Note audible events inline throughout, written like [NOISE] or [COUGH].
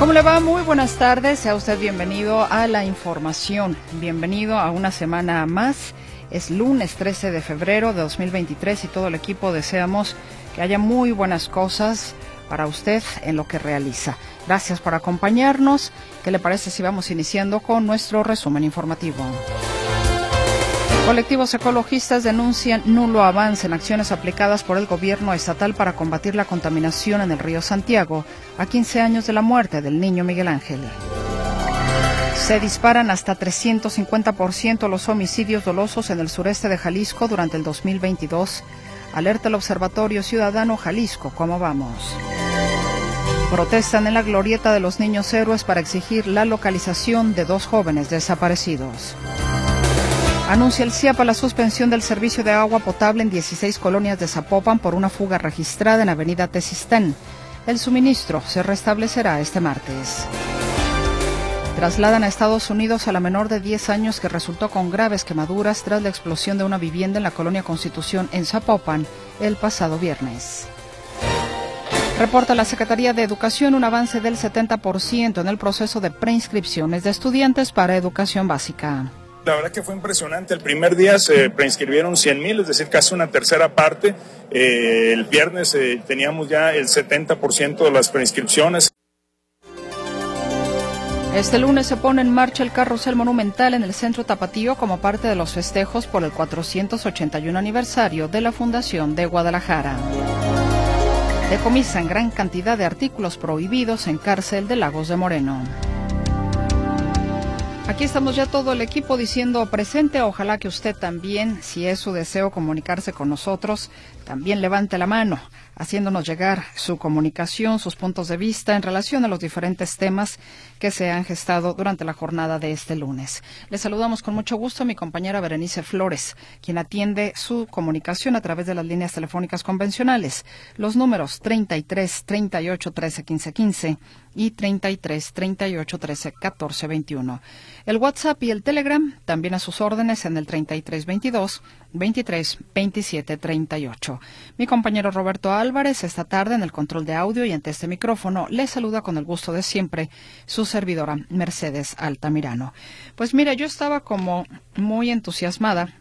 ¿Cómo le va? Muy buenas tardes. Sea usted bienvenido a la información. Bienvenido a una semana más. Es lunes 13 de febrero de 2023 y todo el equipo deseamos que haya muy buenas cosas para usted en lo que realiza. Gracias por acompañarnos. ¿Qué le parece si vamos iniciando con nuestro resumen informativo? Colectivos ecologistas denuncian nulo avance en acciones aplicadas por el gobierno estatal para combatir la contaminación en el río Santiago a 15 años de la muerte del niño Miguel Ángel. Se disparan hasta 350% los homicidios dolosos en el sureste de Jalisco durante el 2022. Alerta el Observatorio Ciudadano Jalisco. ¿Cómo vamos? Protestan en la glorieta de los niños héroes para exigir la localización de dos jóvenes desaparecidos. Anuncia el CIAPA la suspensión del servicio de agua potable en 16 colonias de Zapopan por una fuga registrada en Avenida Tesistán. El suministro se restablecerá este martes. Trasladan a Estados Unidos a la menor de 10 años que resultó con graves quemaduras tras la explosión de una vivienda en la colonia Constitución en Zapopan el pasado viernes. Reporta la Secretaría de Educación un avance del 70% en el proceso de preinscripciones de estudiantes para educación básica. La verdad que fue impresionante. El primer día se preinscribieron 100 mil, es decir, casi una tercera parte. Eh, el viernes eh, teníamos ya el 70% de las preinscripciones. Este lunes se pone en marcha el carrusel monumental en el centro Tapatío como parte de los festejos por el 481 aniversario de la Fundación de Guadalajara. Decomisan gran cantidad de artículos prohibidos en cárcel de Lagos de Moreno. Aquí estamos ya todo el equipo diciendo presente. Ojalá que usted también, si es su deseo comunicarse con nosotros, también levante la mano, haciéndonos llegar su comunicación, sus puntos de vista en relación a los diferentes temas que se han gestado durante la jornada de este lunes. Le saludamos con mucho gusto a mi compañera Berenice Flores, quien atiende su comunicación a través de las líneas telefónicas convencionales, los números 33 38 13 15 15 y 33 38 13 14 21. El WhatsApp y el Telegram también a sus órdenes en el 33 22 23 27 38. Mi compañero Roberto Álvarez esta tarde en el control de audio y ante este micrófono le saluda con el gusto de siempre su servidora Mercedes Altamirano. Pues mira, yo estaba como muy entusiasmada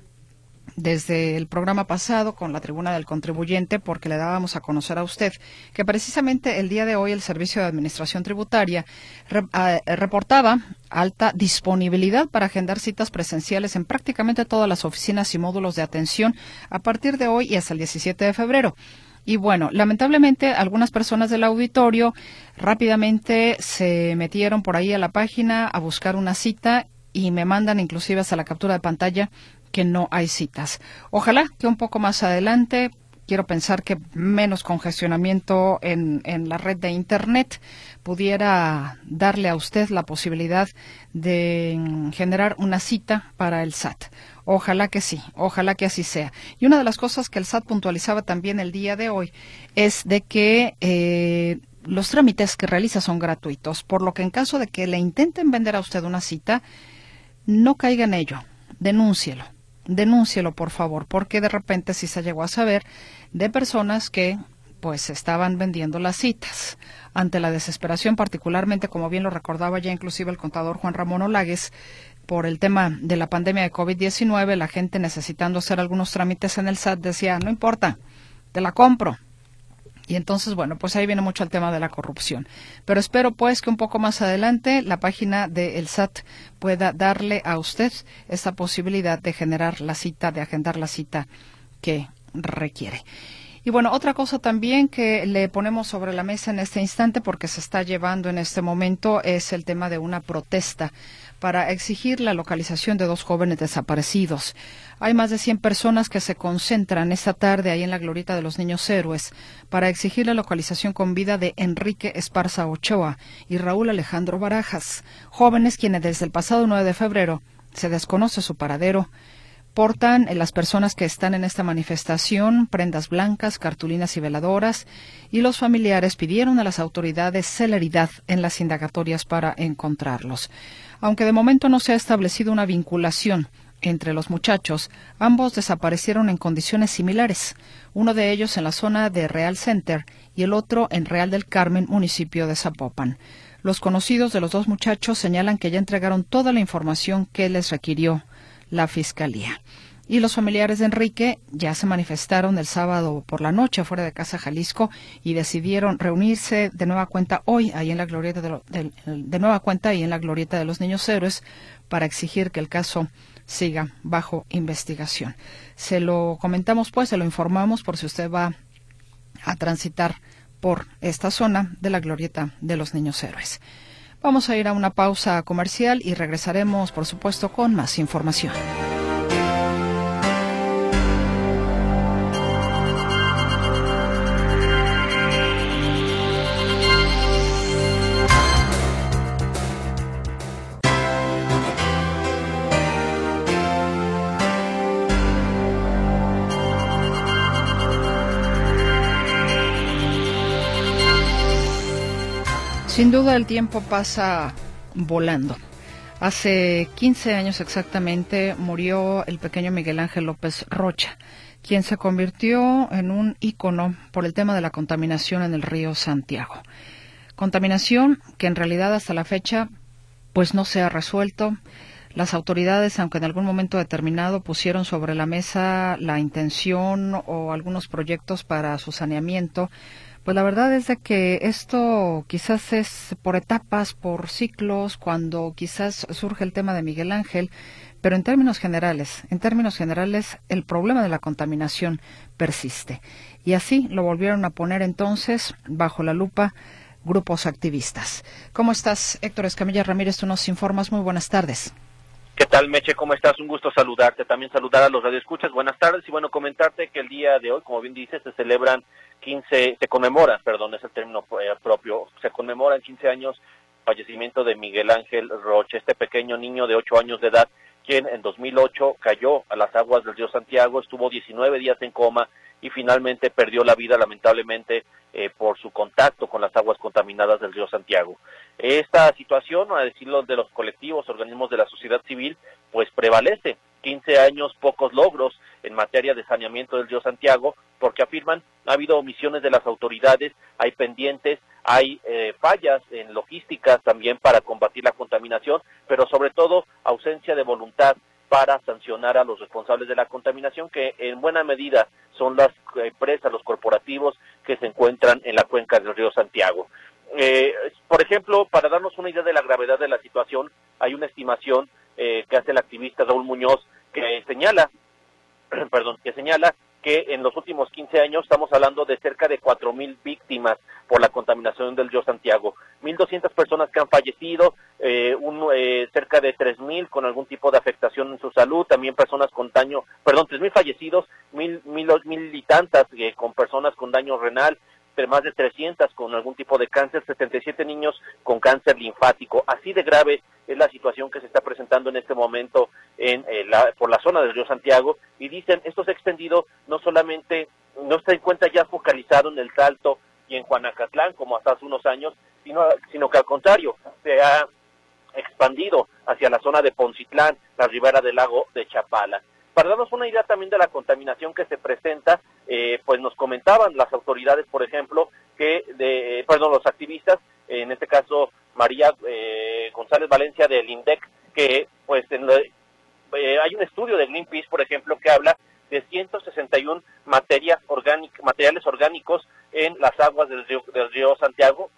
desde el programa pasado con la tribuna del contribuyente porque le dábamos a conocer a usted que precisamente el día de hoy el Servicio de Administración Tributaria reportaba alta disponibilidad para agendar citas presenciales en prácticamente todas las oficinas y módulos de atención a partir de hoy y hasta el 17 de febrero. Y bueno, lamentablemente algunas personas del auditorio rápidamente se metieron por ahí a la página a buscar una cita y me mandan inclusive hasta la captura de pantalla que no hay citas. Ojalá que un poco más adelante quiero pensar que menos congestionamiento en, en, la red de Internet pudiera darle a usted la posibilidad de generar una cita para el SAT. Ojalá que sí, ojalá que así sea. Y una de las cosas que el SAT puntualizaba también el día de hoy es de que eh, los trámites que realiza son gratuitos, por lo que en caso de que le intenten vender a usted una cita, no caiga en ello, denúncielo denúncielo por favor, porque de repente sí se llegó a saber de personas que pues estaban vendiendo las citas. Ante la desesperación, particularmente, como bien lo recordaba ya inclusive el contador Juan Ramón Olagues, por el tema de la pandemia de COVID-19, la gente necesitando hacer algunos trámites en el SAT decía, no importa, te la compro, y entonces, bueno, pues ahí viene mucho el tema de la corrupción. Pero espero pues que un poco más adelante la página del SAT pueda darle a usted esta posibilidad de generar la cita, de agendar la cita que requiere. Y Y bueno, otra cosa también que le ponemos sobre la mesa en este instante, porque se está llevando en este momento, es el tema de una protesta para exigir la localización de dos jóvenes desaparecidos. Hay más de 100 personas que se concentran esta tarde ahí en la Glorieta de los Niños Héroes para exigir la localización con vida de Enrique Esparza Ochoa y Raúl Alejandro Barajas, jóvenes quienes desde el pasado 9 de febrero se desconoce su paradero portan eh, las personas que están en esta manifestación prendas blancas, cartulinas y veladoras, y los familiares pidieron a las autoridades celeridad en las indagatorias para encontrarlos. Aunque de momento no se ha establecido una vinculación entre los muchachos, ambos desaparecieron en condiciones similares, uno de ellos en la zona de Real Center y el otro en Real del Carmen, municipio de Zapopan. Los conocidos de los dos muchachos señalan que ya entregaron toda la información que les requirió la Fiscalía. Y los familiares de Enrique ya se manifestaron el sábado por la noche fuera de Casa Jalisco y decidieron reunirse de nueva cuenta hoy ahí en la glorieta de, de nueva cuenta en la glorieta de los niños héroes para exigir que el caso siga bajo investigación. Se lo comentamos pues, se lo informamos por si usted va a transitar por esta zona de la glorieta de los niños héroes. Vamos a ir a una pausa comercial y regresaremos, por supuesto, con más información. Sin duda el tiempo pasa volando. Hace 15 años exactamente murió el pequeño Miguel Ángel López Rocha, quien se convirtió en un ícono por el tema de la contaminación en el río Santiago. Contaminación que en realidad hasta la fecha pues no se ha resuelto. Las autoridades, aunque en algún momento determinado pusieron sobre la mesa la intención o algunos proyectos para su saneamiento, pues la verdad es de que esto quizás es por etapas, por ciclos, cuando quizás surge el tema de Miguel Ángel, pero en términos generales, en términos generales, el problema de la contaminación persiste. Y así lo volvieron a poner entonces bajo la lupa grupos activistas. ¿Cómo estás, Héctor Escamilla Ramírez? Tú nos informas. Muy buenas tardes. ¿Qué tal, Meche? ¿Cómo estás? Un gusto saludarte. También saludar a los radioescuchas. Buenas tardes y bueno, comentarte que el día de hoy, como bien dices, se celebran 15, se conmemora, perdón, es el término eh, propio, se conmemora en 15 años fallecimiento de Miguel Ángel Roche, este pequeño niño de 8 años de edad, quien en 2008 cayó a las aguas del río Santiago, estuvo 19 días en coma y finalmente perdió la vida lamentablemente eh, por su contacto con las aguas contaminadas del río Santiago. Esta situación, a decirlo de los colectivos, organismos de la sociedad civil, pues prevalece. 15 años, pocos logros en materia de saneamiento del río Santiago, porque afirman ha habido omisiones de las autoridades, hay pendientes, hay eh, fallas en logística también para combatir la contaminación, pero sobre todo ausencia de voluntad para sancionar a los responsables de la contaminación, que en buena medida son las empresas, los corporativos que se encuentran en la cuenca del río Santiago. Eh, por ejemplo, para darnos una idea de la gravedad de la situación, hay una estimación eh, que hace el activista Raúl Muñoz que señala, [CLEARS THROAT] perdón, que señala que en los últimos 15 años estamos hablando de cerca de 4.000 víctimas por la contaminación del río Santiago. 1.200 personas que han fallecido, eh, un, eh, cerca de 3.000 con algún tipo de afectación en su salud, también personas con daño, perdón, 3.000 fallecidos, mil, mil, mil y tantas eh, con personas con daño renal, más de 300 con algún tipo de cáncer, 77 niños con cáncer linfático. Así de grave es la situación que se está presentando en este momento en, eh, la, por la zona del río Santiago y dicen esto se ha extendido no solamente, no está en cuenta ya focalizado en el Salto y en Juanacatlán como hasta hace unos años, sino, sino que al contrario se ha expandido hacia la zona de Poncitlán, la ribera del lago de Chapala. Para darnos una idea también de la contaminación que se presenta, eh, pues nos comentaban las autoridades, por ejemplo, que, de, perdón, los activistas, en este caso María eh, González Valencia del INDEC, que pues eh, hay un estudio de Greenpeace, por ejemplo, que habla de 161 materias materiales orgánicos en las aguas del río, del río Santiago,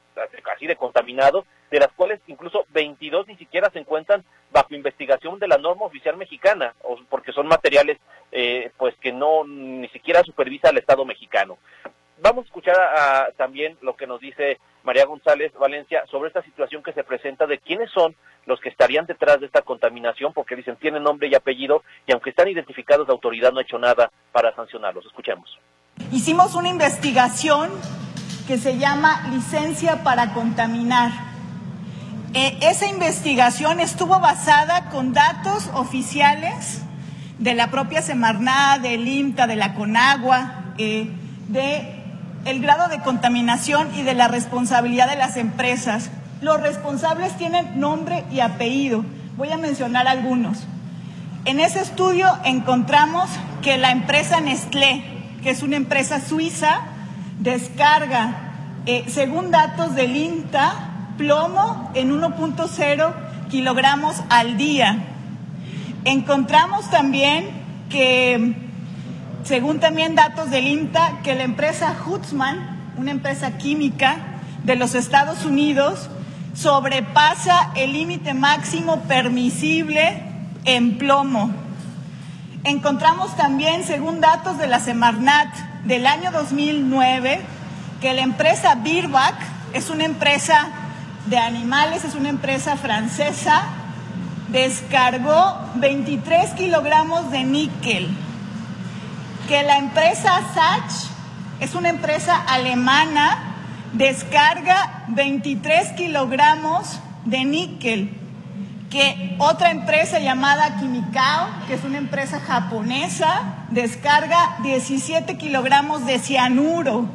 casi de contaminado, de las cuales incluso 22 ni siquiera se encuentran bajo investigación de la norma oficial mexicana, porque son materiales eh, pues que no ni siquiera supervisa el Estado mexicano. vamos a escuchar también lo que nos dice María González Valencia sobre esta situación que se presenta de quiénes son los que estarían detrás de esta contaminación, porque dicen tienen nombre y apellido y aunque están identificados la autoridad no ha hecho nada para sancionarlos. Escuchemos. Hicimos una investigación que se llama Licencia para Contaminar. Eh, esa investigación estuvo basada con datos oficiales de la propia Semarnat, del IMTA, de la Conagua, eh, de el grado de contaminación y de la responsabilidad de las empresas. Los responsables tienen nombre y apellido. Voy a mencionar algunos. En ese estudio encontramos que la empresa Nestlé, que es una empresa suiza, descarga, eh, según datos del INTA, plomo en 1.0 kilogramos al día. Encontramos también que según también datos del INTA, que la empresa Hutzman, una empresa química de los Estados Unidos, sobrepasa el límite máximo permisible en plomo. Encontramos también, según datos de la Semarnat del año 2009, que la empresa Birback es una empresa de animales, es una empresa francesa, descargó 23 kilogramos de níquel que la empresa Sach es una empresa alemana, descarga 23 kilogramos de níquel, que otra empresa llamada Kimikao, que es una empresa japonesa, descarga 17 kilogramos de cianuro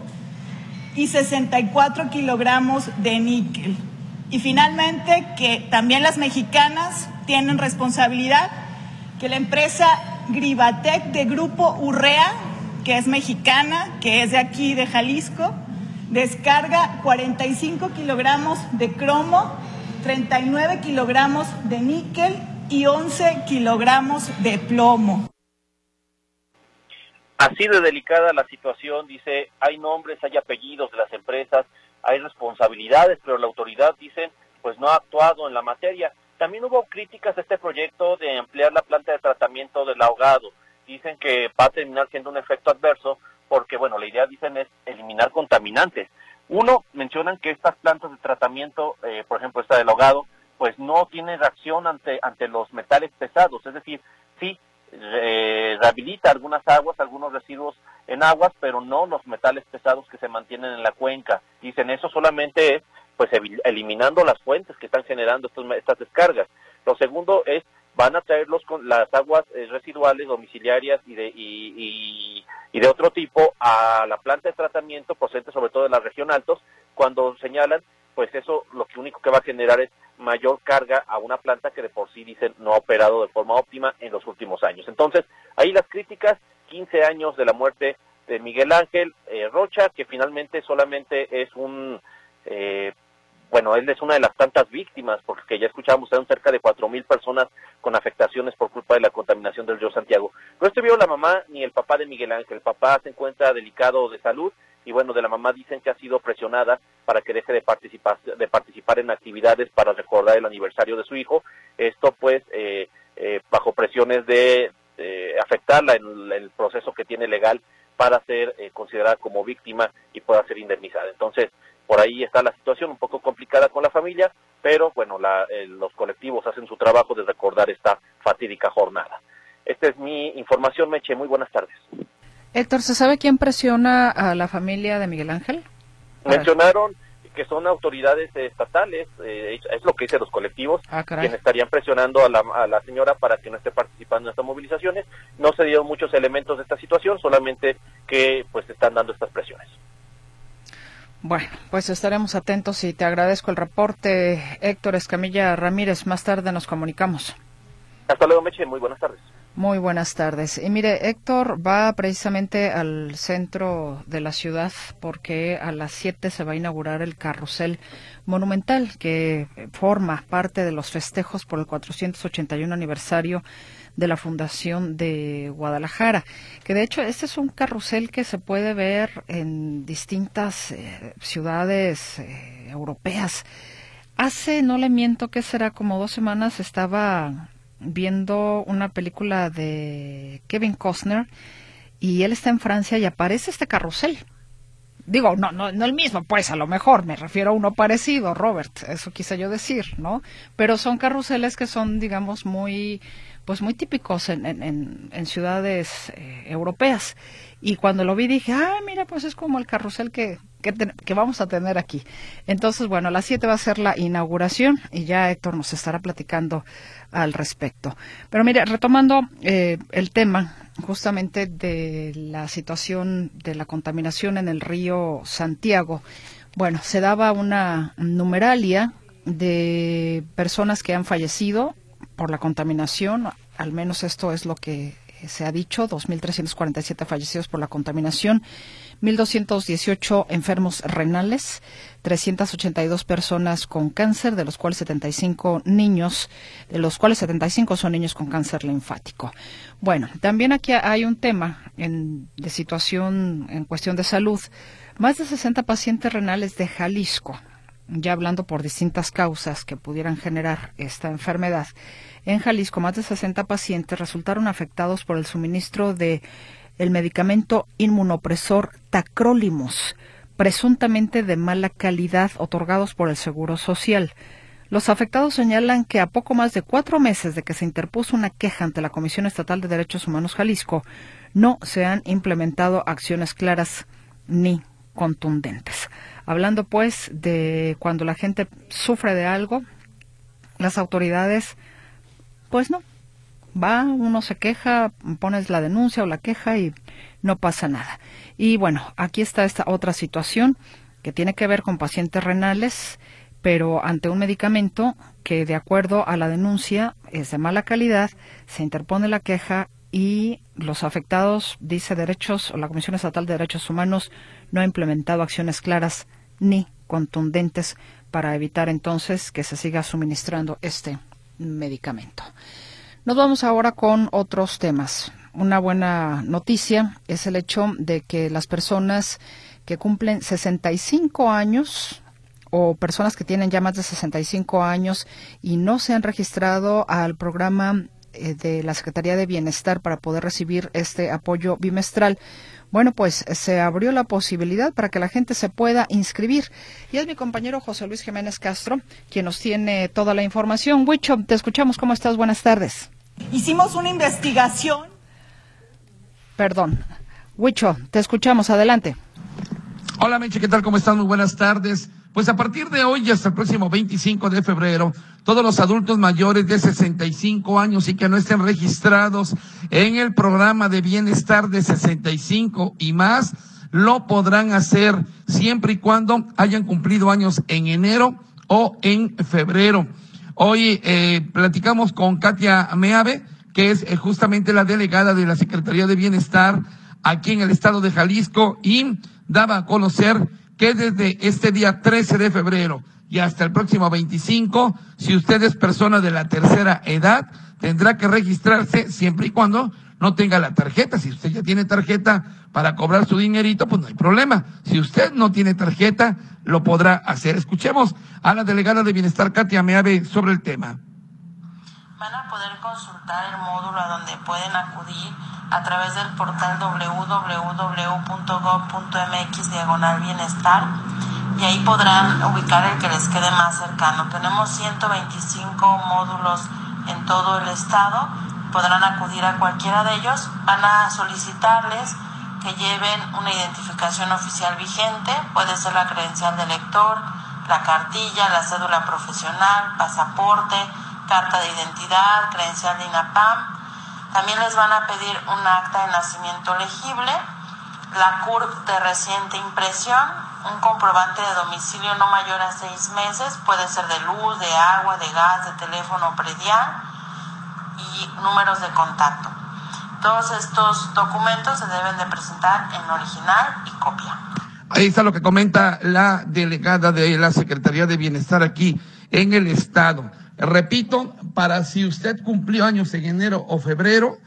y 64 kilogramos de níquel. Y finalmente, que también las mexicanas tienen responsabilidad, que la empresa Gribatec de Grupo Urrea, que es mexicana, que es de aquí, de Jalisco, descarga 45 kilogramos de cromo, 39 kilogramos de níquel y 11 kilogramos de plomo. Así de delicada la situación, dice, hay nombres, hay apellidos de las empresas, hay responsabilidades, pero la autoridad, dicen, pues no ha actuado en la materia. También hubo críticas a este proyecto de ampliar la planta de tratamiento del ahogado. Dicen que va a terminar siendo un efecto adverso porque, bueno, la idea, dicen, es eliminar contaminantes. Uno, mencionan que estas plantas de tratamiento, eh, por ejemplo, esta del ahogado, pues no tiene reacción ante, ante los metales pesados. Es decir, sí, eh, rehabilita algunas aguas, algunos residuos en aguas, pero no los metales pesados que se mantienen en la cuenca. Dicen, eso solamente es pues eliminando las fuentes que están generando estas descargas. Lo segundo es van a traerlos con las aguas eh, residuales domiciliarias y de y, de otro tipo a la planta de tratamiento procedente sobre todo de la región altos cuando señalan pues eso lo que único que va a generar es mayor carga a una planta que de por sí dicen no ha operado de forma óptima en los últimos años. Entonces, ahí las críticas, 15 años de la muerte de Miguel Ángel eh, Rocha, que finalmente solamente es un eh, bueno, él es una de las tantas víctimas, porque ya escuchábamos, eran cerca de cuatro mil personas con afectaciones por culpa de la contaminación del río Santiago. No vio la mamá ni el papá de Miguel Ángel. El papá se encuentra delicado de salud y bueno, de la mamá dicen que ha sido presionada para que deje de participar, de participar en actividades para recordar el aniversario de su hijo. Esto pues eh, eh, bajo presiones de afectarla en el proceso que tiene legal para ser eh, considerada como víctima y pueda ser indemnizada. Entonces, por ahí está la situación un poco complicada con la familia, pero bueno, eh, los colectivos hacen su trabajo de recordar esta fatídica jornada. Esta es mi información, Meche. Muy buenas tardes. Héctor, ¿se sabe quién presiona a la familia de Miguel Ángel? Mencionaron que son autoridades estatales, eh, es lo que dicen los colectivos, ah, quienes estarían presionando a la, a la, señora para que no esté participando en estas movilizaciones. No se dieron muchos elementos de esta situación, solamente que pues están dando estas presiones. Bueno, pues estaremos atentos y te agradezco el reporte, Héctor Escamilla Ramírez. Más tarde nos comunicamos. Hasta luego, Meche. Muy buenas tardes. Muy buenas tardes. Y mire, Héctor va precisamente al centro de la ciudad porque a las 7 se va a inaugurar el carrusel monumental que forma parte de los festejos por el 481 aniversario de la Fundación de Guadalajara, que de hecho este es un carrusel que se puede ver en distintas eh, ciudades eh, europeas. Hace, no le miento, que será como dos semanas estaba viendo una película de Kevin Costner y él está en Francia y aparece este carrusel digo, no, no, no el mismo, pues a lo mejor me refiero a uno parecido, Robert, eso quise yo decir, ¿no? Pero son carruseles que son, digamos, muy, pues muy típicos en, en, en ciudades eh, europeas. Y cuando lo vi dije, ah, mira, pues es como el carrusel que, que, vamos a tener aquí. Entonces, bueno, a las 7 va a ser la inauguración y ya Héctor nos estará platicando al respecto. Pero mire, retomando eh, el tema justamente de la situación de la contaminación en el río Santiago, bueno, se daba una numeralia de personas que han fallecido por la contaminación, al menos esto es lo que se ha dicho, 2.347 fallecidos por la contaminación, 1.218 enfermos renales, 382 personas con cáncer, de los cuales 75 niños, de los cuales 75 son niños con cáncer linfático. Bueno, también aquí hay un tema en, de situación en cuestión de salud. Más de 60 pacientes renales de Jalisco, ya hablando por distintas causas que pudieran generar esta enfermedad, en Jalisco, más de 60 pacientes resultaron afectados por el suministro de el medicamento inmunopresor tacrolimus, presuntamente de mala calidad, otorgados por el Seguro Social. Los afectados señalan que a poco más de cuatro meses de que se interpuso una queja ante la Comisión Estatal de Derechos Humanos Jalisco, no se han implementado acciones claras ni contundentes. Hablando pues de cuando la gente sufre de algo, las autoridades pues no. Va, uno se queja, pones la denuncia o la queja y no pasa nada. Y bueno, aquí está esta otra situación que tiene que ver con pacientes renales, pero ante un medicamento que de acuerdo a la denuncia es de mala calidad, se interpone la queja y los afectados, dice Derechos o la Comisión Estatal de Derechos Humanos, no ha implementado acciones claras ni contundentes para evitar entonces que se siga suministrando este medicamento. Nos vamos ahora con otros temas. Una buena noticia es el hecho de que las personas que cumplen 65 años o personas que tienen ya más de 65 años y no se han registrado al programa eh, de la Secretaría de Bienestar para poder recibir este apoyo bimestral, bueno, pues se abrió la posibilidad para que la gente se pueda inscribir. Y es mi compañero José Luis Jiménez Castro quien nos tiene toda la información. Huicho, te escuchamos. ¿Cómo estás? Buenas tardes. Hicimos una investigación. Perdón. Huicho, te escuchamos. Adelante. Hola, Meche, ¿qué tal? ¿Cómo están? Muy buenas tardes. Pues a partir de hoy y hasta el próximo 25 de febrero, todos los adultos mayores de 65 años y que no estén registrados en el programa de bienestar de 65 y más, lo podrán hacer siempre y cuando hayan cumplido años en enero o en febrero. Hoy eh, platicamos con Katia Meave, que es eh, justamente la delegada de la Secretaría de Bienestar aquí en el estado de Jalisco y daba a conocer que desde este día 13 de febrero y hasta el próximo 25, si usted es persona de la tercera edad, tendrá que registrarse siempre y cuando no tenga la tarjeta. Si usted ya tiene tarjeta para cobrar su dinerito, pues no hay problema. Si usted no tiene tarjeta, lo podrá hacer. Escuchemos a la delegada de Bienestar, Katia Meave, sobre el tema. Van a poder consultar el módulo a donde pueden acudir a través del portal www.gov.mx diagonal bienestar y ahí podrán ubicar el que les quede más cercano. Tenemos 125 módulos en todo el estado, podrán acudir a cualquiera de ellos, van a solicitarles que lleven una identificación oficial vigente, puede ser la credencial de lector, la cartilla, la cédula profesional, pasaporte, carta de identidad, credencial de INAPAM, también les van a pedir un acta de nacimiento legible, la CURP de reciente impresión, un comprobante de domicilio no mayor a seis meses, puede ser de luz, de agua, de gas, de teléfono predial y números de contacto. Todos estos documentos se deben de presentar en original y copia. Ahí está lo que comenta la delegada de la Secretaría de Bienestar aquí en el Estado. Repito, para si usted cumplió años en enero o febrero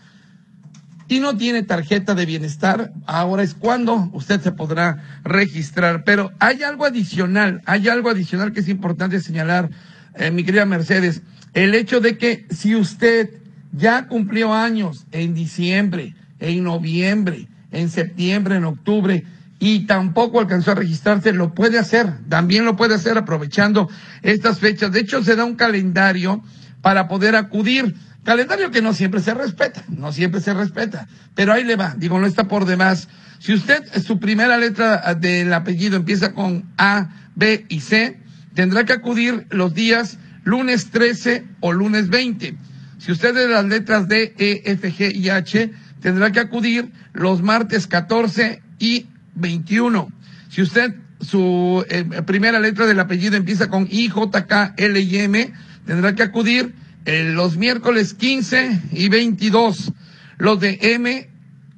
y no tiene tarjeta de bienestar, ahora es cuando usted se podrá registrar. Pero hay algo adicional, hay algo adicional que es importante señalar, eh, mi querida Mercedes, el hecho de que si usted ya cumplió años en diciembre, en noviembre, en septiembre, en octubre, y tampoco alcanzó a registrarse, lo puede hacer, también lo puede hacer aprovechando estas fechas. De hecho, se da un calendario para poder acudir. Calendario que no siempre se respeta, no siempre se respeta, pero ahí le va, digo, no está por demás. Si usted, su primera letra del apellido empieza con A, B y C, tendrá que acudir los días lunes 13 o lunes 20. Si usted es de las letras D, E, F, G y H, tendrá que acudir los martes 14 y 21. Si usted, su eh, primera letra del apellido empieza con I, J, K, L y M, tendrá que acudir eh, los miércoles 15 y 22. Los de M,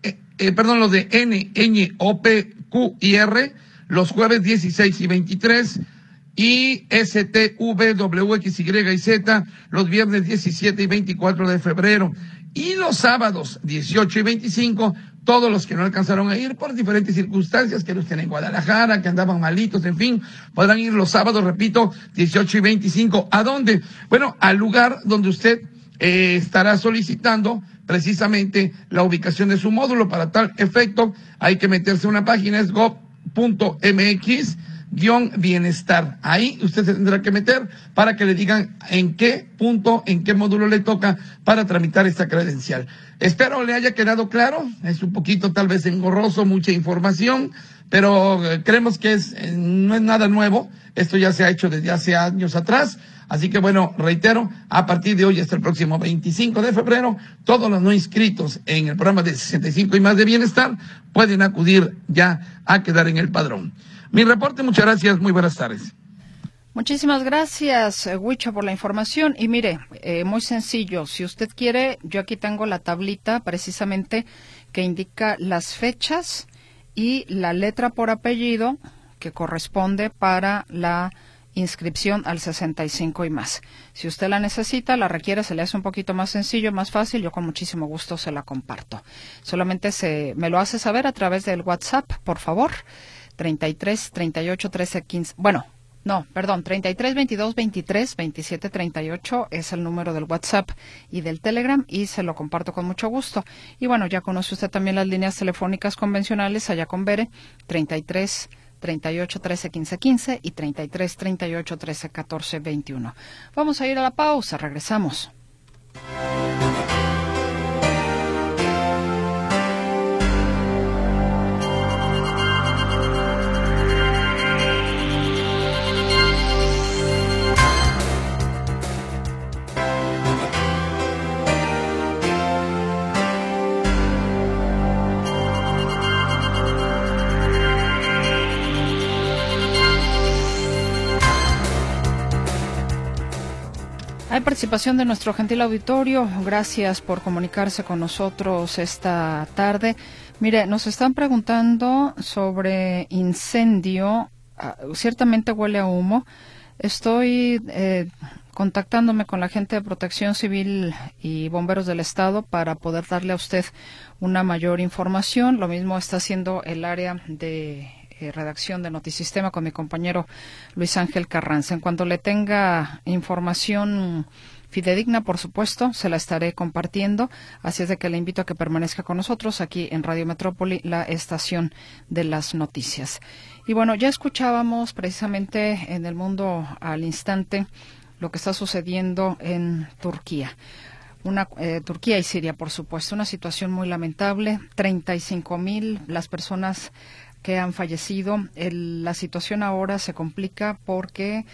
eh, perdón, los de N, Ñ, O, P, Q y R, los jueves 16 y 23 y S, T, V, W, X, Y Z los viernes 17 y 24 de febrero. Y los sábados 18 y 25 todos los que no alcanzaron a ir por diferentes circunstancias, que no estén en Guadalajara, que andaban malitos, en fin, podrán ir los sábados, repito, 18 y 25. ¿A dónde? Bueno, al lugar donde usted eh, estará solicitando precisamente la ubicación de su módulo. Para tal efecto, hay que meterse en una página, es gov.mx guion bienestar. Ahí usted se tendrá que meter para que le digan en qué punto, en qué módulo le toca para tramitar esta credencial. Espero le haya quedado claro. Es un poquito tal vez engorroso, mucha información, pero eh, creemos que es, eh, no es nada nuevo. Esto ya se ha hecho desde hace años atrás. Así que bueno, reitero, a partir de hoy hasta el próximo 25 de febrero, todos los no inscritos en el programa de 65 y más de bienestar pueden acudir ya a quedar en el padrón. Mi reporte, muchas gracias, muy buenas tardes. Muchísimas gracias, eh, Huicha, por la información. Y mire, eh, muy sencillo, si usted quiere, yo aquí tengo la tablita precisamente que indica las fechas y la letra por apellido que corresponde para la inscripción al 65 y más. Si usted la necesita, la requiere, se le hace un poquito más sencillo, más fácil, yo con muchísimo gusto se la comparto. Solamente se me lo hace saber a través del WhatsApp, por favor. 33 38 13 15. Bueno, no, perdón, 33 22 23 27 38 es el número del WhatsApp y del Telegram y se lo comparto con mucho gusto. Y bueno, ya conoce usted también las líneas telefónicas convencionales allá con Bere, 33 38 13 15 15 y 33 38 13 14 21. Vamos a ir a la pausa, regresamos. Participación de nuestro gentil auditorio. Gracias por comunicarse con nosotros esta tarde. Mire, nos están preguntando sobre incendio. Ah, ciertamente huele a humo. Estoy eh, contactándome con la gente de Protección Civil y Bomberos del Estado para poder darle a usted una mayor información. Lo mismo está haciendo el área de eh, redacción de Notisistema con mi compañero Luis Ángel Carranza. En cuanto le tenga información fidedigna, por supuesto, se la estaré compartiendo. Así es de que le invito a que permanezca con nosotros aquí en Radio Metrópoli, la estación de las noticias. Y bueno, ya escuchábamos precisamente en el mundo al instante lo que está sucediendo en Turquía. Una, eh, Turquía y Siria, por supuesto, una situación muy lamentable. 35 mil las personas que han fallecido. la situación ahora se complica porque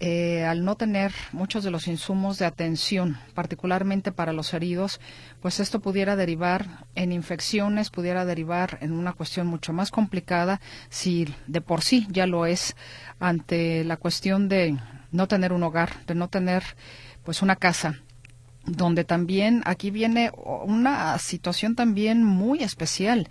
eh, al no tener muchos de los insumos de atención, particularmente para los heridos, pues esto pudiera derivar en infecciones, pudiera derivar en una cuestión mucho más complicada, si de por sí ya lo es, ante la cuestión de no tener un hogar, de no tener pues una casa donde también aquí viene una situación también muy especial.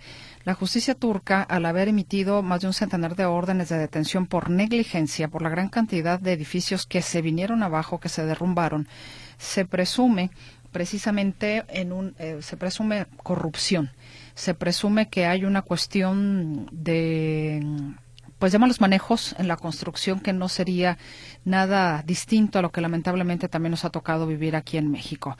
La justicia turca, al haber emitido más de un centenar de órdenes de detención por negligencia por la gran cantidad de edificios que se vinieron abajo, que se derrumbaron, se presume precisamente en un eh, se presume corrupción, se presume que hay una cuestión de pues de malos manejos en la construcción que no sería nada distinto a lo que lamentablemente también nos ha tocado vivir aquí en México.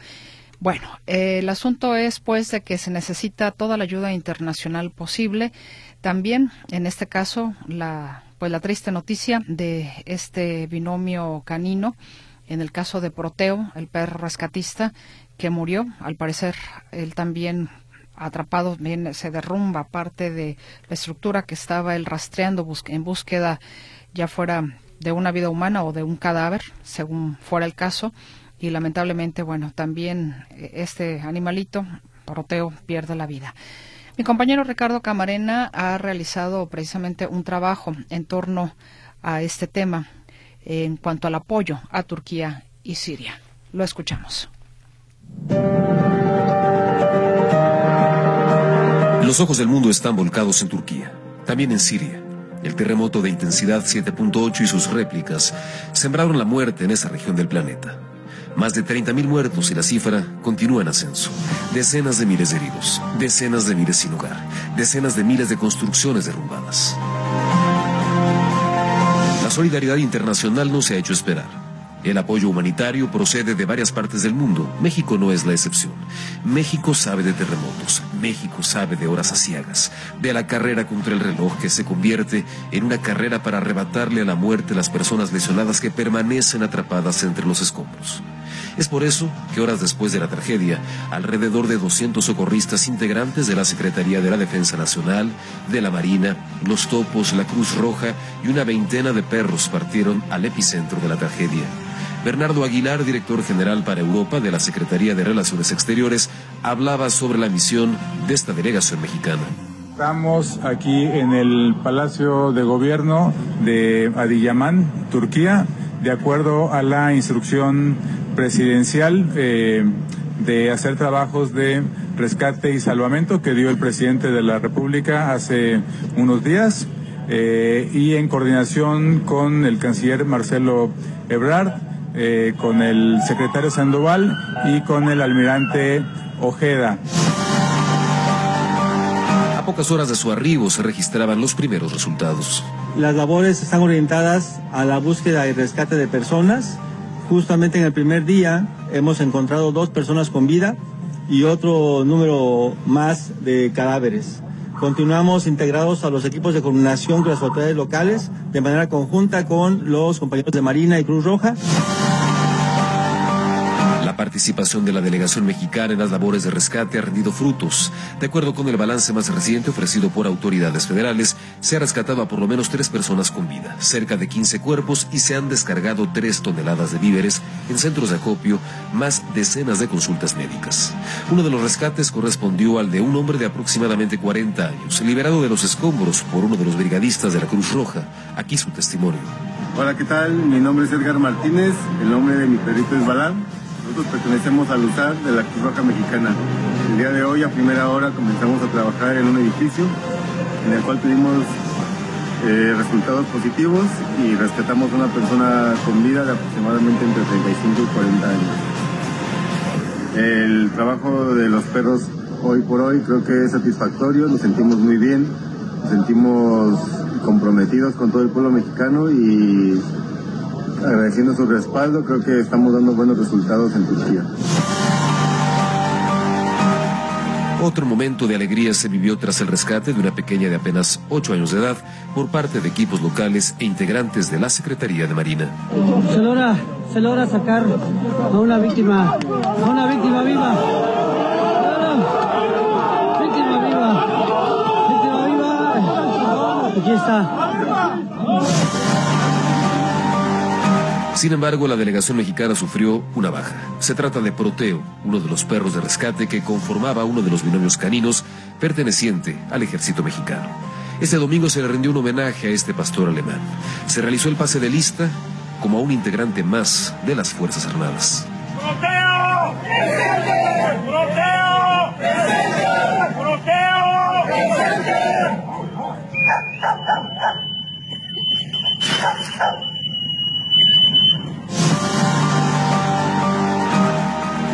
Bueno, eh, el asunto es pues de que se necesita toda la ayuda internacional posible. También, en este caso, la pues la triste noticia de este binomio canino, en el caso de Proteo, el perro rescatista, que murió, al parecer él también atrapado, bien se derrumba parte de la estructura que estaba él rastreando en búsqueda ya fuera de una vida humana o de un cadáver, según fuera el caso y lamentablemente, bueno, también eh, este animalito, Proteo, pierde la vida. Mi compañero Ricardo Camarena ha realizado precisamente un trabajo en torno a este tema en cuanto al apoyo a Turquía y Siria. Lo escuchamos. Los ojos del mundo están volcados en Turquía, también en Siria. El terremoto de intensidad 7.8 y sus réplicas sembraron la muerte en esa región del planeta. Más de 30.000 muertos y la cifra continúa en ascenso. Decenas de miles de heridos, decenas de miles sin hogar, decenas de miles de construcciones derrumbadas. La solidaridad internacional no se ha hecho esperar. El apoyo humanitario procede de varias partes del mundo. México no es la excepción. México sabe de terremotos. México sabe de horas asiagas. De la carrera contra el reloj que se convierte en una carrera para arrebatarle a la muerte las personas lesionadas que permanecen atrapadas entre los escombros. Es por eso que horas después de la tragedia, alrededor de 200 socorristas integrantes de la Secretaría de la Defensa Nacional, de la Marina, los Topos, la Cruz Roja y una veintena de perros partieron al epicentro de la tragedia. Bernardo Aguilar, director general para Europa de la Secretaría de Relaciones Exteriores, hablaba sobre la misión de esta delegación mexicana. Estamos aquí en el Palacio de Gobierno de Adiyaman, Turquía, de acuerdo a la instrucción presidencial eh, de hacer trabajos de rescate y salvamento que dio el presidente de la República hace unos días eh, y en coordinación con el canciller Marcelo Ebrard, eh, con el secretario Sandoval y con el almirante Ojeda. A pocas horas de su arribo se registraban los primeros resultados. Las labores están orientadas a la búsqueda y rescate de personas Justamente en el primer día hemos encontrado dos personas con vida y otro número más de cadáveres. Continuamos integrados a los equipos de coordinación con las autoridades locales de manera conjunta con los compañeros de Marina y Cruz Roja participación de la delegación mexicana en las labores de rescate ha rendido frutos. De acuerdo con el balance más reciente ofrecido por autoridades federales, se ha rescatado a por lo menos tres personas con vida, cerca de 15 cuerpos y se han descargado tres toneladas de víveres en centros de acopio, más decenas de consultas médicas. Uno de los rescates correspondió al de un hombre de aproximadamente 40 años, liberado de los escombros por uno de los brigadistas de la Cruz Roja. Aquí su testimonio. Hola, ¿qué tal? Mi nombre es Edgar Martínez, el nombre de mi perrito es Balán. Nosotros pertenecemos al USAR de la Cruz Roja Mexicana. El día de hoy, a primera hora, comenzamos a trabajar en un edificio en el cual tuvimos eh, resultados positivos y rescatamos a una persona con vida de aproximadamente entre 35 y 40 años. El trabajo de los perros hoy por hoy creo que es satisfactorio, nos sentimos muy bien, nos sentimos comprometidos con todo el pueblo mexicano y agradeciendo su respaldo, creo que estamos dando buenos resultados en Turquía. Otro momento de alegría se vivió tras el rescate de una pequeña de apenas 8 años de edad por parte de equipos locales e integrantes de la Secretaría de Marina. Se logra, se logra sacar a una víctima, a una víctima viva. Víctima viva. Víctima viva. Aquí está. Sin embargo, la delegación mexicana sufrió una baja. Se trata de Proteo, uno de los perros de rescate que conformaba uno de los binomios caninos perteneciente al ejército mexicano. Este domingo se le rindió un homenaje a este pastor alemán. Se realizó el pase de lista como a un integrante más de las Fuerzas Armadas. ¡Proteo! ¡Proteo! ¡Proteo!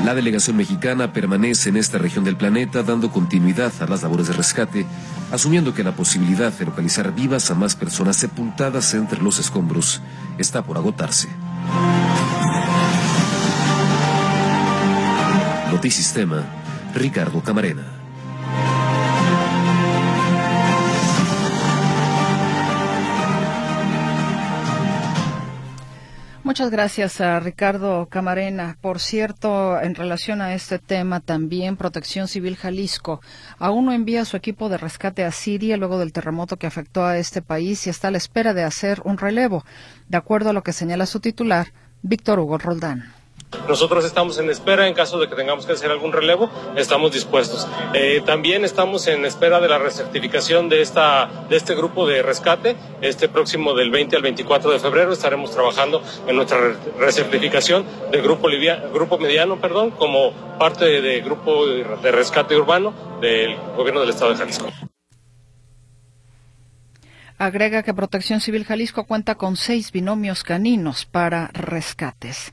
La delegación mexicana permanece en esta región del planeta dando continuidad a las labores de rescate, asumiendo que la posibilidad de localizar vivas a más personas sepultadas entre los escombros está por agotarse. Notisistema, Ricardo Camarena. Muchas gracias a Ricardo Camarena. Por cierto, en relación a este tema, también Protección Civil Jalisco aún no envía su equipo de rescate a Siria luego del terremoto que afectó a este país y está a la espera de hacer un relevo, de acuerdo a lo que señala su titular, Víctor Hugo Roldán. Nosotros estamos en espera en caso de que tengamos que hacer algún relevo, estamos dispuestos. Eh, también estamos en espera de la recertificación de, esta, de este grupo de rescate. Este próximo del 20 al 24 de febrero estaremos trabajando en nuestra recertificación del grupo, grupo mediano perdón, como parte del de grupo de rescate urbano del gobierno del estado de Jalisco. Agrega que Protección Civil Jalisco cuenta con seis binomios caninos para rescates.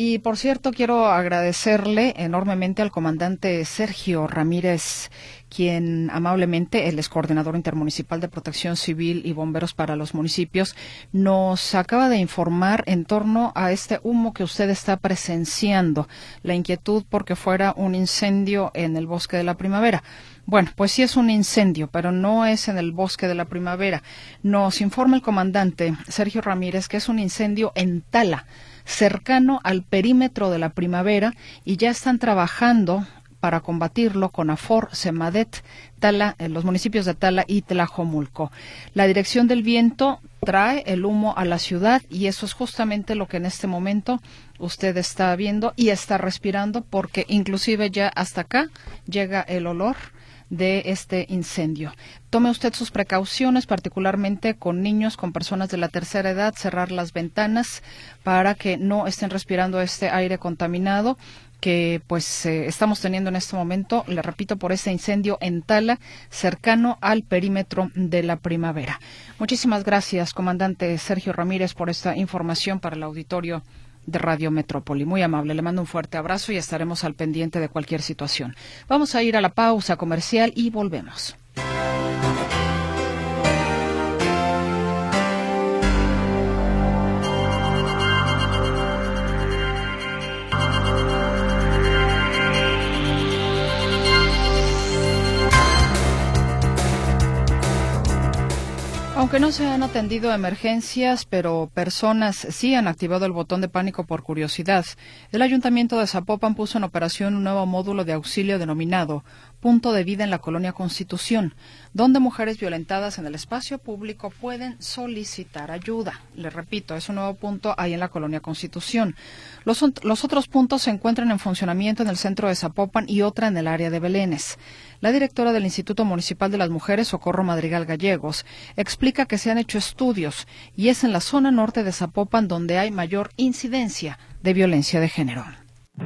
Y por cierto, quiero agradecerle enormemente al comandante Sergio Ramírez, quien amablemente, él es coordinador intermunicipal de protección civil y bomberos para los municipios, nos acaba de informar en torno a este humo que usted está presenciando, la inquietud porque fuera un incendio en el bosque de la primavera. Bueno, pues sí es un incendio, pero no es en el bosque de la primavera. Nos informa el comandante Sergio Ramírez que es un incendio en Tala cercano al perímetro de la primavera y ya están trabajando para combatirlo con AFOR, Semadet, Tala, en los municipios de Tala y Tlajomulco. La dirección del viento trae el humo a la ciudad y eso es justamente lo que en este momento usted está viendo y está respirando porque inclusive ya hasta acá llega el olor de este incendio. Tome usted sus precauciones, particularmente con niños, con personas de la tercera edad, cerrar las ventanas para que no estén respirando este aire contaminado que pues eh, estamos teniendo en este momento, le repito, por este incendio en Tala, cercano al perímetro de la primavera. Muchísimas gracias, comandante Sergio Ramírez, por esta información para el auditorio de Radio Metrópoli. Muy amable, le mando un fuerte abrazo y estaremos al pendiente de cualquier situación. Vamos a ir a la pausa comercial y volvemos. Aunque no se han atendido emergencias, pero personas sí han activado el botón de pánico por curiosidad, el Ayuntamiento de Zapopan puso en operación un nuevo módulo de auxilio denominado Punto de Vida en la Colonia Constitución, donde mujeres violentadas en el espacio público pueden solicitar ayuda. Le repito, es un nuevo punto ahí en la Colonia Constitución. Los, los otros puntos se encuentran en funcionamiento en el centro de Zapopan y otra en el área de Belénes. La directora del Instituto Municipal de las Mujeres, Socorro Madrigal Gallegos, explica que se han hecho estudios y es en la zona norte de Zapopan donde hay mayor incidencia de violencia de género.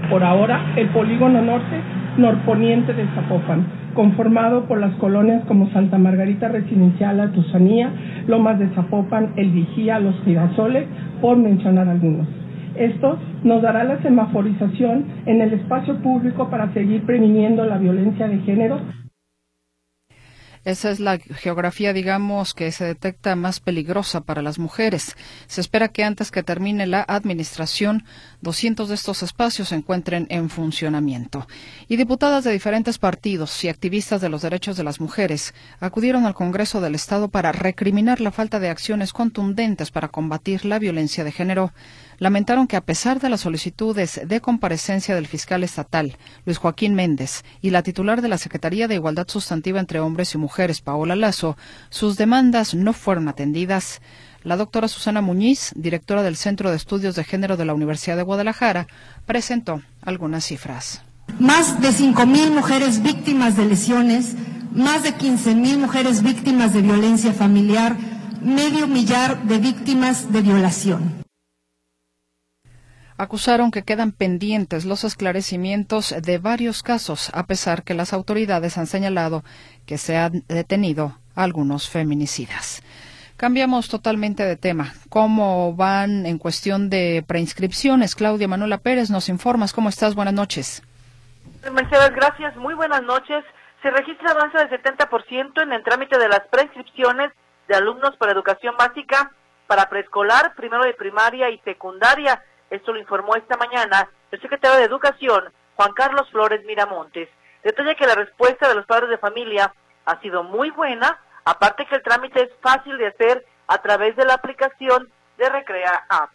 Por ahora, el polígono norte, norponiente de Zapopan, conformado por las colonias como Santa Margarita Residencial, Atusanía, Lomas de Zapopan, El Vigía, Los Girasoles, por mencionar algunos. Esto nos dará la semaforización en el espacio público para seguir previniendo la violencia de género esa es la geografía, digamos, que se detecta más peligrosa para las mujeres. Se espera que antes que termine la administración, 200 de estos espacios se encuentren en funcionamiento. Y diputadas de diferentes partidos y activistas de los derechos de las mujeres acudieron al Congreso del Estado para recriminar la falta de acciones contundentes para combatir la violencia de género lamentaron que a pesar de las solicitudes de comparecencia del fiscal estatal, Luis Joaquín Méndez, y la titular de la Secretaría de Igualdad Sustantiva entre Hombres y Mujeres, Paola Lazo, sus demandas no fueron atendidas. La doctora Susana Muñiz, directora del Centro de Estudios de Género de la Universidad de Guadalajara, presentó algunas cifras. Más de 5.000 mujeres víctimas de lesiones, más de 15.000 mujeres víctimas de violencia familiar, medio millar de víctimas de violación acusaron que quedan pendientes los esclarecimientos de varios casos, a pesar que las autoridades han señalado que se han detenido algunos feminicidas. Cambiamos totalmente de tema. ¿Cómo van en cuestión de preinscripciones? Claudia Manuela Pérez, nos informas. ¿Cómo estás? Buenas noches. Mercedes, gracias. Muy buenas noches. Se registra avance del 70% en el trámite de las preinscripciones de alumnos para educación básica, para preescolar, primero de primaria y secundaria. Esto lo informó esta mañana el secretario de Educación, Juan Carlos Flores Miramontes. Detalla que la respuesta de los padres de familia ha sido muy buena, aparte que el trámite es fácil de hacer a través de la aplicación de Recrea App.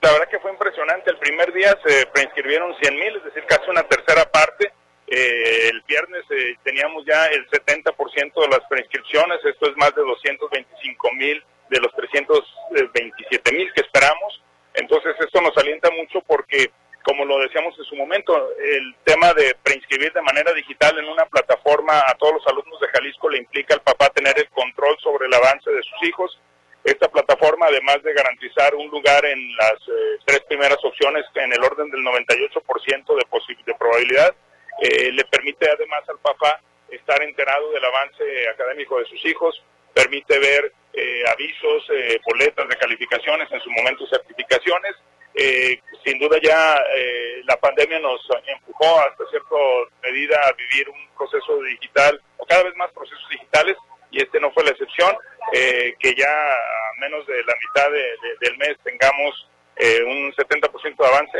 La verdad que fue impresionante. El primer día se preinscribieron 100 mil, es decir, casi una tercera parte. Eh, el viernes eh, teníamos ya el 70% de las preinscripciones, esto es más de 225 mil de los 327 mil que esperamos. Entonces esto nos alienta mucho porque, como lo decíamos en su momento, el tema de preinscribir de manera digital en una plataforma a todos los alumnos de Jalisco le implica al papá tener el control sobre el avance de sus hijos. Esta plataforma, además de garantizar un lugar en las eh, tres primeras opciones en el orden del 98% de, de probabilidad, eh, le permite además al papá estar enterado del avance académico de sus hijos, permite ver eh, avisos, eh, boletas de calificaciones, en su momento certificaciones. Eh, sin duda ya la pandemia nos empujó hasta cierta medida a vivir un proceso digital, o cada vez más procesos digitales, y este no fue la excepción, que ya a menos de la mitad del mes tengamos un 70% de avance,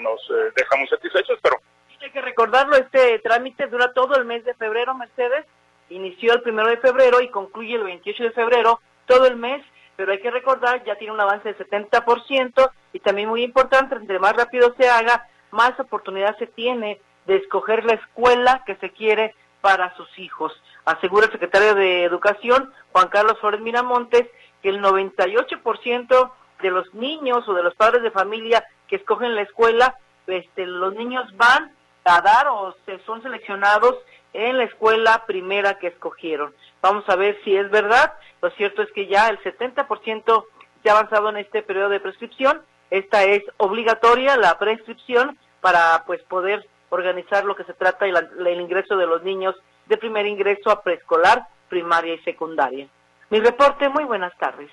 nos deja muy satisfechos, pero... Hay que recordarlo, este trámite dura todo el mes de febrero, Mercedes, inició el primero de febrero y concluye el 28 de febrero, todo el mes, pero hay que recordar, ya tiene un avance del 70% y también muy importante, entre más rápido se haga, más oportunidad se tiene de escoger la escuela que se quiere para sus hijos. Asegura el secretario de Educación, Juan Carlos Flores Miramontes, que el 98% de los niños o de los padres de familia que escogen la escuela, este, los niños van a dar o se son seleccionados en la escuela primera que escogieron. Vamos a ver si es verdad. Lo cierto es que ya el 70% se ha avanzado en este periodo de prescripción. Esta es obligatoria, la prescripción, para pues poder organizar lo que se trata y el ingreso de los niños de primer ingreso a preescolar, primaria y secundaria. Mi reporte, muy buenas tardes.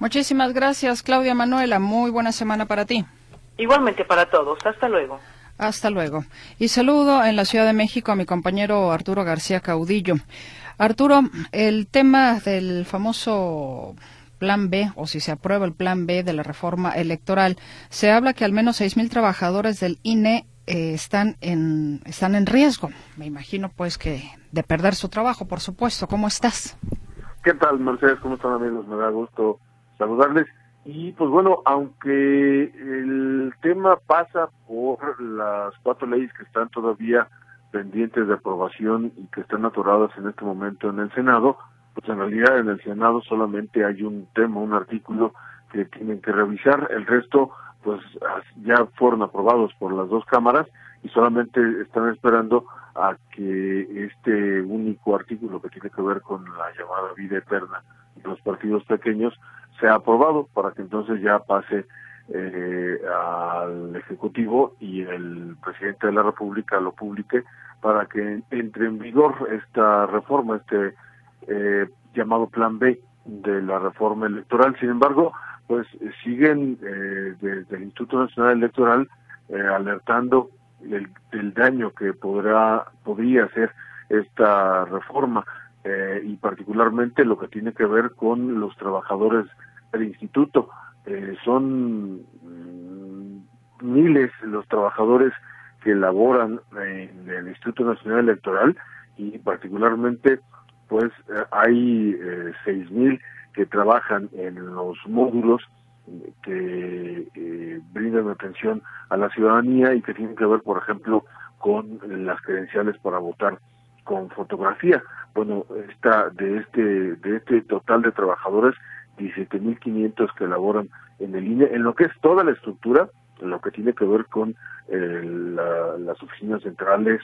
Muchísimas gracias, Claudia Manuela. Muy buena semana para ti. Igualmente para todos. Hasta luego. Hasta luego. Y saludo en la Ciudad de México a mi compañero Arturo García Caudillo. Arturo, el tema del famoso plan B, o si se aprueba el plan B de la reforma electoral, se habla que al menos 6.000 trabajadores del INE eh, están, en, están en riesgo. Me imagino, pues, que de perder su trabajo, por supuesto. ¿Cómo estás? ¿Qué tal, Mercedes? ¿Cómo están, amigos? Me da gusto saludarles. Y pues bueno, aunque el tema pasa por las cuatro leyes que están todavía pendientes de aprobación y que están atoradas en este momento en el Senado, pues en realidad en el Senado solamente hay un tema, un artículo que tienen que revisar, el resto pues ya fueron aprobados por las dos cámaras y solamente están esperando a que este único artículo que tiene que ver con la llamada vida eterna de los partidos pequeños sea aprobado para que entonces ya pase eh, al Ejecutivo y el presidente de la República lo publique para que entre en vigor esta reforma, este eh, llamado Plan B de la reforma electoral. Sin embargo, pues siguen eh, desde el Instituto Nacional Electoral alertando del, del, daño que podrá podría hacer esta reforma y particularmente lo que tiene que ver con los trabajadores el instituto. Eh, son mm, miles los trabajadores que laboran en el Instituto Nacional Electoral y particularmente pues eh, hay eh, seis mil que trabajan en los módulos que brindan atención a la ciudadanía y que tienen que ver, por ejemplo, con las credenciales para votar con fotografía. Bueno, esta de este de este total de trabajadores 17.500 que elaboran en el INE, en lo que es toda la estructura, en lo que tiene que ver con eh, las oficinas centrales,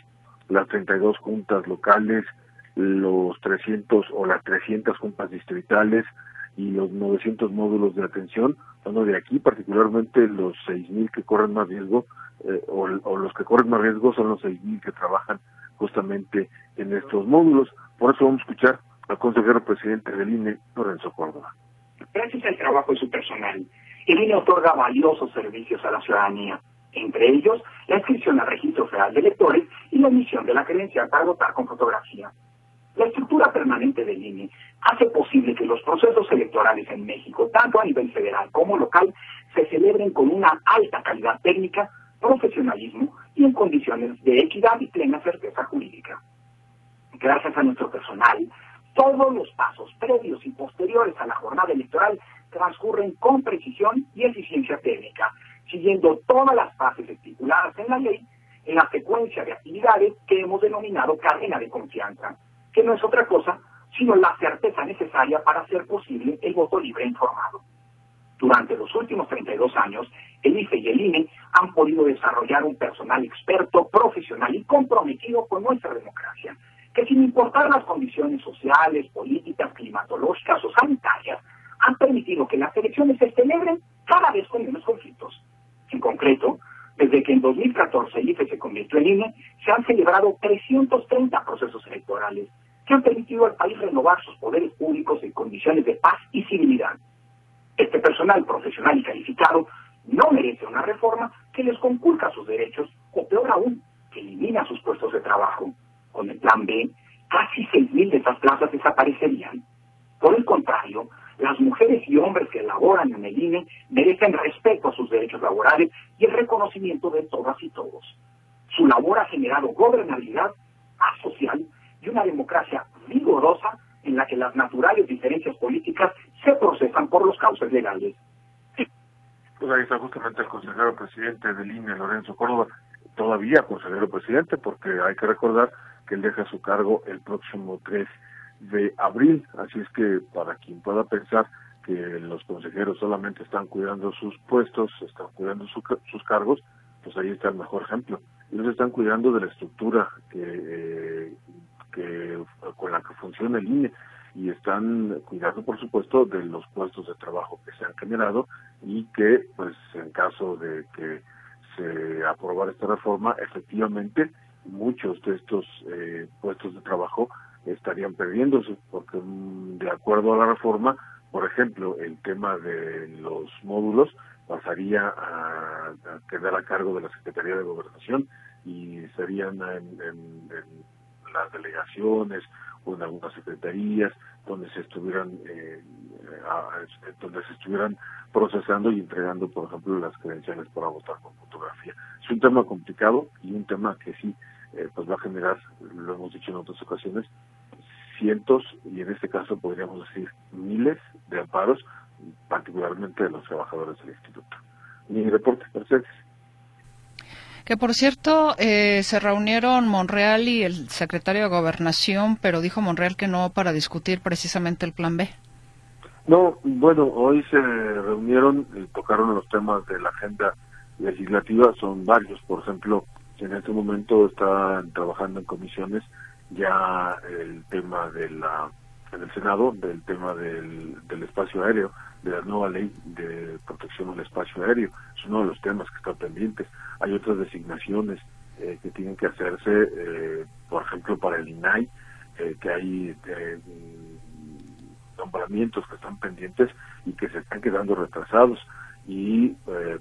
las 32 juntas locales, los 300 o las 300 juntas distritales y los 900 módulos de atención, uno de aquí particularmente los 6.000 que corren más riesgo, eh, o, o, los que corren más riesgo son los 6.000 que trabajan justamente en estos módulos. Por eso vamos a escuchar al consejero presidente del INE, Lorenzo Córdoba. Gracias al trabajo de su personal, el INE otorga valiosos servicios a la ciudadanía, entre ellos la inscripción al registro federal de electores y la emisión de la credencial para votar con fotografía. La estructura permanente del INE hace posible que los procesos electorales en México, tanto a nivel federal como local, se celebren con una alta calidad técnica, profesionalismo y en condiciones de equidad y plena certeza jurídica. Gracias a nuestro personal, todos los pasos previos y posteriores a la jornada electoral transcurren con precisión y eficiencia técnica, siguiendo todas las fases estipuladas en la ley en la secuencia de actividades que hemos denominado cadena de confianza, que no es otra cosa sino la certeza necesaria para hacer posible el voto libre e informado. Durante los últimos 32 años, el IFE y el INE han podido desarrollar un personal experto, profesional y comprometido con nuestra democracia, que sin importar las condiciones sociales, políticas, climatológicas o sanitarias, han permitido que las elecciones se celebren cada vez con menos conflictos. En concreto, desde que en 2014 el IFE se convirtió en INE, se han celebrado 330 procesos electorales que han permitido al país renovar sus poderes públicos en condiciones de paz y civilidad. Este personal profesional y calificado no merece una reforma que les conculca sus derechos o peor aún, que elimina sus puestos de trabajo. Con el plan B, casi 6.000 de estas plazas desaparecerían. Por el contrario, las mujeres y hombres que laboran en el INE merecen respeto a sus derechos laborales y el reconocimiento de todas y todos. Su labor ha generado gobernabilidad, paz social y una democracia vigorosa en la que las naturales diferencias políticas se procesan por los cauces legales. Pues ahí está justamente el consejero presidente del INE, Lorenzo Córdoba, todavía consejero presidente, porque hay que recordar que él deja su cargo el próximo 3 de abril. Así es que para quien pueda pensar que los consejeros solamente están cuidando sus puestos, están cuidando sus cargos, pues ahí está el mejor ejemplo. Ellos están cuidando de la estructura que, que con la que funciona el INE y están cuidando, por supuesto, de los puestos de trabajo que se han generado y que, pues, en caso de que se aprobara esta reforma, efectivamente, muchos de estos eh, puestos de trabajo estarían perdiéndose, porque mm, de acuerdo a la reforma, por ejemplo, el tema de los módulos pasaría a, quedar a cargo de la Secretaría de Gobernación y serían en, las delegaciones o en algunas secretarías donde se estuvieran eh, donde se estuvieran procesando y entregando, por ejemplo, las credenciales para votar con fotografía. Es un tema complicado y un tema que sí eh, pues va a generar, lo hemos dicho en otras ocasiones, cientos y en este caso podríamos decir miles de amparos, particularmente de los trabajadores del instituto. Mi reporte, Mercedes. Que por cierto, eh, se reunieron Monreal y el secretario de Gobernación, pero dijo Monreal que no para discutir precisamente el plan B. No, bueno, hoy se reunieron y tocaron los temas de la agenda legislativa, son varios, por ejemplo, en este momento están trabajando en comisiones ya el tema de la en el Senado del tema del, del espacio aéreo, de la nueva ley de protección del espacio aéreo. Es uno de los temas que están pendientes. Hay otras designaciones eh, que tienen que hacerse, eh, por ejemplo, para el INAI, eh, que hay nombramientos que están pendientes y que se están quedando retrasados. Y,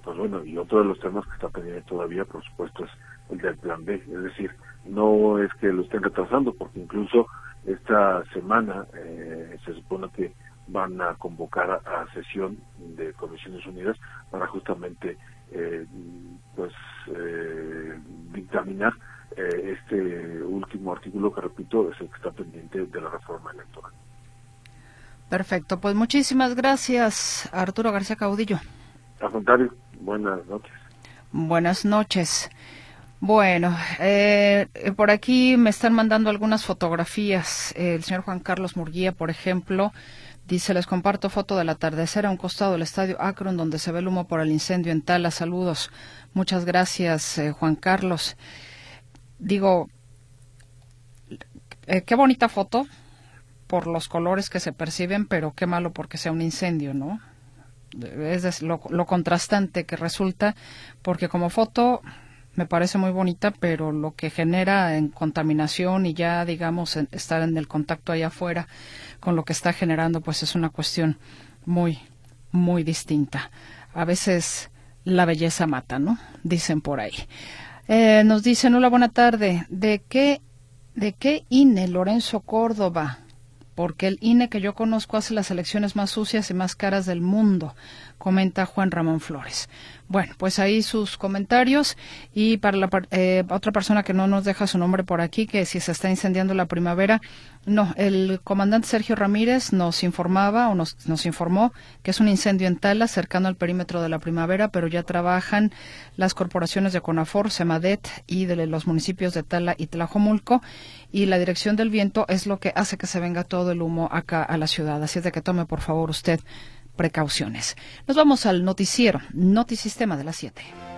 pues bueno, y otro de los temas que está pendiente todavía, por supuesto, es el del plan B. Es decir, no es que lo estén retrasando, porque incluso esta semana eh, se supone que van a convocar a, sesión de Comisiones Unidas para justamente eh, pues eh, dictaminar este último artículo que repito es el que está pendiente de la reforma electoral. Perfecto, pues muchísimas gracias Arturo García Caudillo. Al contrario, buenas noches. Buenas noches. Bueno, eh, por aquí me están mandando algunas fotografías. El señor Juan Carlos Murguía, por ejemplo, dice, les comparto foto del atardecer a un costado del estadio Akron, donde se ve el humo por el incendio en Tala. Saludos. Muchas gracias, eh, Juan Carlos. Digo, eh, qué bonita foto por los colores que se perciben, pero qué malo porque sea un incendio, ¿no? Es lo, lo contrastante que resulta, porque como foto me parece muy bonita, pero lo que genera en contaminación y ya, digamos, estar en el contacto allá afuera con lo que está generando, pues es una cuestión muy, muy distinta. A veces la belleza mata, ¿no? Dicen por ahí. Eh, nos dicen, hola, buena tarde. ¿De qué, de qué INE Lorenzo Córdoba? Porque el INE que yo conozco hace las elecciones más sucias y más caras del mundo, comenta Juan Ramón Flores. Bueno, pues ahí sus comentarios y para la eh, otra persona que no nos deja su nombre por aquí, que si se está incendiando la primavera, no, el comandante Sergio Ramírez nos informaba o nos, nos informó que es un incendio en Tala, cercano al perímetro de la primavera, pero ya trabajan las corporaciones de CONAFOR, SEMADET y de los municipios de Tala y Tlajomulco y la dirección del viento es lo que hace que se venga todo el humo acá a la ciudad. Así es de que tome por favor usted precauciones. Nos vamos al noticiero, Notisistema de las 7.